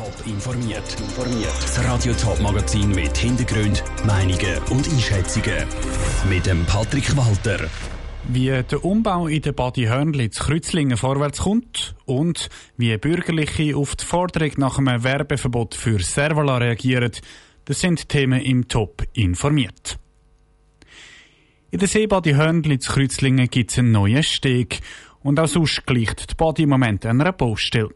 Top informiert. Das Radio Top Magazin mit Hintergrund, Meinungen und Einschätzungen mit dem Patrick Walter. Wie der Umbau in der Badi Hörnli zu Kreuzlingen vorwärts kommt und wie Bürgerliche auf die Forderung nach einem Werbeverbot für Servola reagieren, das sind Themen im Top informiert. In der Seebadi Hörnli zu Kreuzlingen gibt es einen neuen Steg und auch sonst gleicht die Badi im Moment einer Baustelle.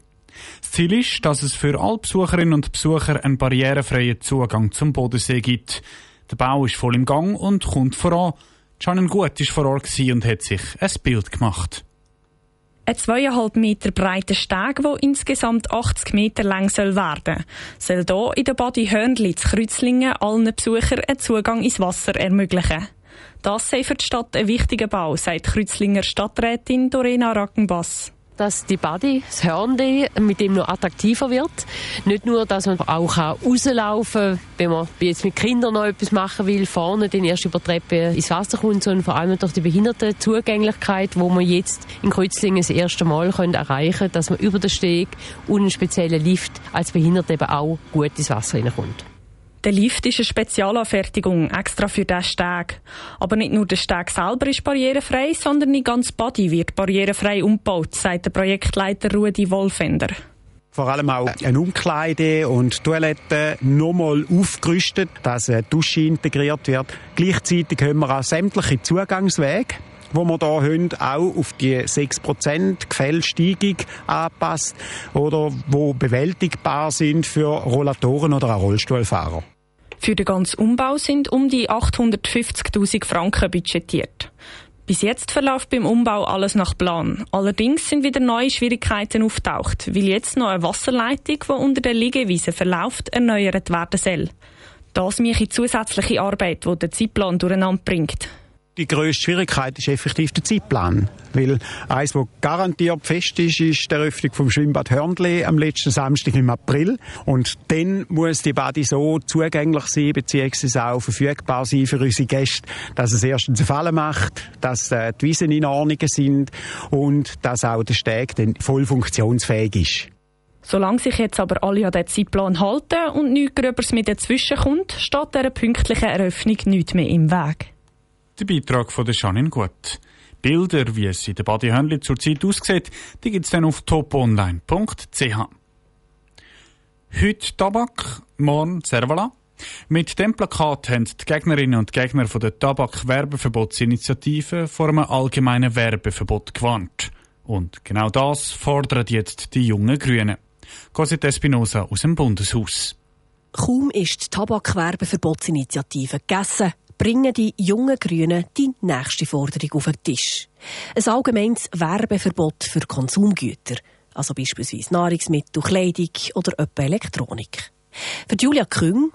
Das Ziel ist, dass es für alle Besucherinnen und Besucher einen barrierefreien Zugang zum Bodensee gibt. Der Bau ist voll im Gang und kommt voran. Janen Gut war vor Ort und hat sich ein Bild gemacht. Ein zweieinhalb Meter breiter Steg, der insgesamt 80 Meter lang soll werden soll, hier in der Badi Hörnli zu Kreuzlingen allen Besuchern einen Zugang ins Wasser ermöglichen. Das sei für die Stadt ein wichtiger Bau, sagt Kreuzlinger Stadträtin Dorena Rackenbass dass die Body, das Hörnli, mit dem noch attraktiver wird. Nicht nur, dass man auch rauslaufen kann, wenn man jetzt mit Kindern noch etwas machen will, vorne dann erst über die Treppe ins Wasser kommt, sondern vor allem durch die Behindertenzugänglichkeit, wo man jetzt in Kreuzlingen das erste Mal können erreichen können, dass man über den Steg und einen speziellen Lift als Behinderte eben auch gut ins Wasser hineinkommt. Der Lift ist eine Spezialanfertigung, extra für diesen Steg. Aber nicht nur der Steg selber ist barrierefrei, sondern die ganze Body wird barrierefrei umgebaut, sagt der Projektleiter Rudi Wolfender. Vor allem auch eine Umkleide und Toilette nochmal aufgerüstet, dass eine Dusche integriert wird. Gleichzeitig haben wir auch sämtliche Zugangswege wo wir hier haben, auch auf die 6% Gefällsteigung anpasst oder wo bewältigbar sind für Rollatoren oder auch Rollstuhlfahrer. Für den ganzen Umbau sind um die 850.000 Franken budgetiert. Bis jetzt verläuft beim Umbau alles nach Plan. Allerdings sind wieder neue Schwierigkeiten auftaucht, weil jetzt noch eine Wasserleitung, die unter der Liegewiese verläuft, erneuert werden soll. Das mache zusätzliche Arbeit, die der Zeitplan durcheinander bringt. Die grösste Schwierigkeit ist effektiv der Zeitplan. Weil eins, was garantiert fest ist, ist die Eröffnung vom Schwimmbad Hörnli am letzten Samstag im April. Und dann muss die Badi so zugänglich sein, beziehungsweise auch verfügbar sein für unsere Gäste, dass es erstens einen Fall macht, dass äh, die Wiesen in Ordnung sind und dass auch der Steg dann voll funktionsfähig ist. Solange sich jetzt aber alle an den Zeitplan halten und nichts Gröbers mit dazwischen kommt, steht dieser pünktlichen Eröffnung nichts mehr im Weg. Der Beitrag von der Janine Gut. Bilder, wie es in der Hörnli zurzeit aussieht, die gibt es dann auf toponline.ch. Heute Tabak, morgen Servala. Mit dem Plakat haben die Gegnerinnen und Gegner von der Tabak-Werbeverbotsinitiative vor einem allgemeinen Werbeverbot gewarnt. Und genau das fordern jetzt die jungen Grünen. Cosette Espinosa aus dem Bundeshaus. Kaum ist die Tabakwerbeverbotsinitiative gegessen, bringen die jungen Grünen die nächste Forderung auf den Tisch. Ein allgemeines Werbeverbot für Konsumgüter, also beispielsweise Nahrungsmittel, Kleidung oder etwa Elektronik. Für Julia Küng,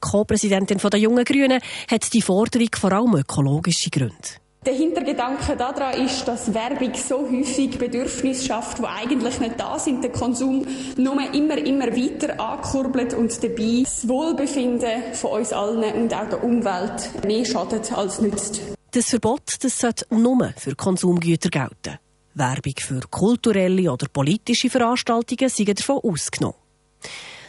Co-Präsidentin der Jungen Grünen, hat die Forderung vor allem ökologische Gründe. Der Hintergedanke daran ist, dass Werbung so häufig Bedürfnisse schafft, die eigentlich nicht da sind. Der Konsum nur immer, immer weiter ankurbelt und dabei das Wohlbefinden von uns allen und auch der Umwelt mehr schadet als nützt. Das Verbot das sollte nur für Konsumgüter gelten. Werbung für kulturelle oder politische Veranstaltungen sind davon ausgenommen.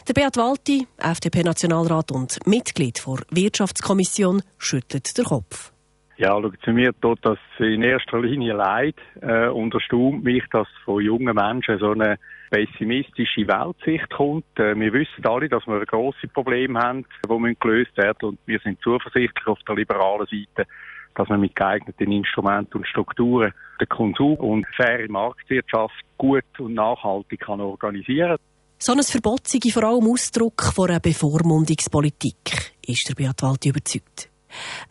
Der Beat Walti, FDP-Nationalrat und Mitglied der Wirtschaftskommission, schüttelt den Kopf. Ja, schau, zu mir tut das in erster Linie leid äh, und erstaunt mich, dass von jungen Menschen so eine pessimistische Weltsicht kommt. Äh, wir wissen alle, dass wir grosse Probleme haben, die gelöst werden und wir sind zuversichtlich auf der liberalen Seite, dass man mit geeigneten Instrumenten und Strukturen den Konsum und faire Marktwirtschaft gut und nachhaltig kann organisieren So ein Verbot sei vor allem Ausdruck von einer Bevormundungspolitik, ist der Beat Walti überzeugt.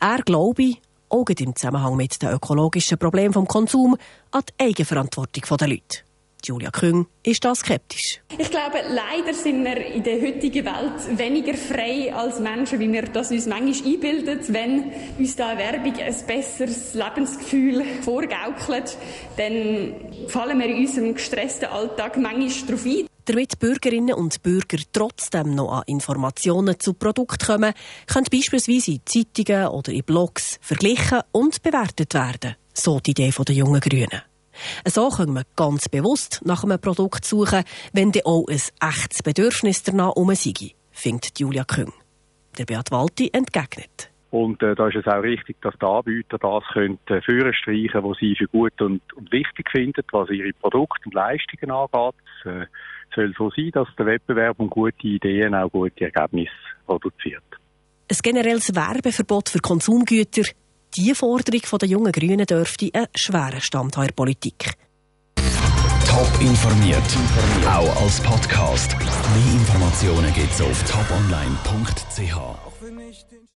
Er glaube, auch im Zusammenhang mit den ökologischen Problemen vom Konsum an die Eigenverantwortung der Leute. Julia Küng ist da skeptisch. Ich glaube, leider sind wir in der heutigen Welt weniger frei als Menschen, wie wir das uns manchmal einbilden. Wenn uns da Werbung ein besseres Lebensgefühl vorgaukelt, dann fallen wir in unserem gestressten Alltag manchmal darauf ein. Damit Bürgerinnen und Bürger trotzdem noch an Informationen zu Produkten kommen, können beispielsweise in Zeitungen oder in Blogs verglichen und bewertet werden. So die Idee der jungen Grünen. So können wir ganz bewusst nach einem Produkt suchen, wenn dann auch ein echtes Bedürfnis danach um sei, findet Julia Küng. Der Beat Walti entgegnet. Und äh, da ist es auch richtig, dass die Anbieter das können, äh, führen streichen, was sie für gut und, und wichtig finden, was ihre Produkte und Leistungen angeht. Es äh, soll so sein, dass der Wettbewerb und gute Ideen auch gute Ergebnisse produziert. Ein generelles Werbeverbot für Konsumgüter, die Forderung der jungen Grünen dürfte ein schwerer Stand Politik. Top informiert, auch als Podcast. Mehr Informationen gibt's auf toponline.ch.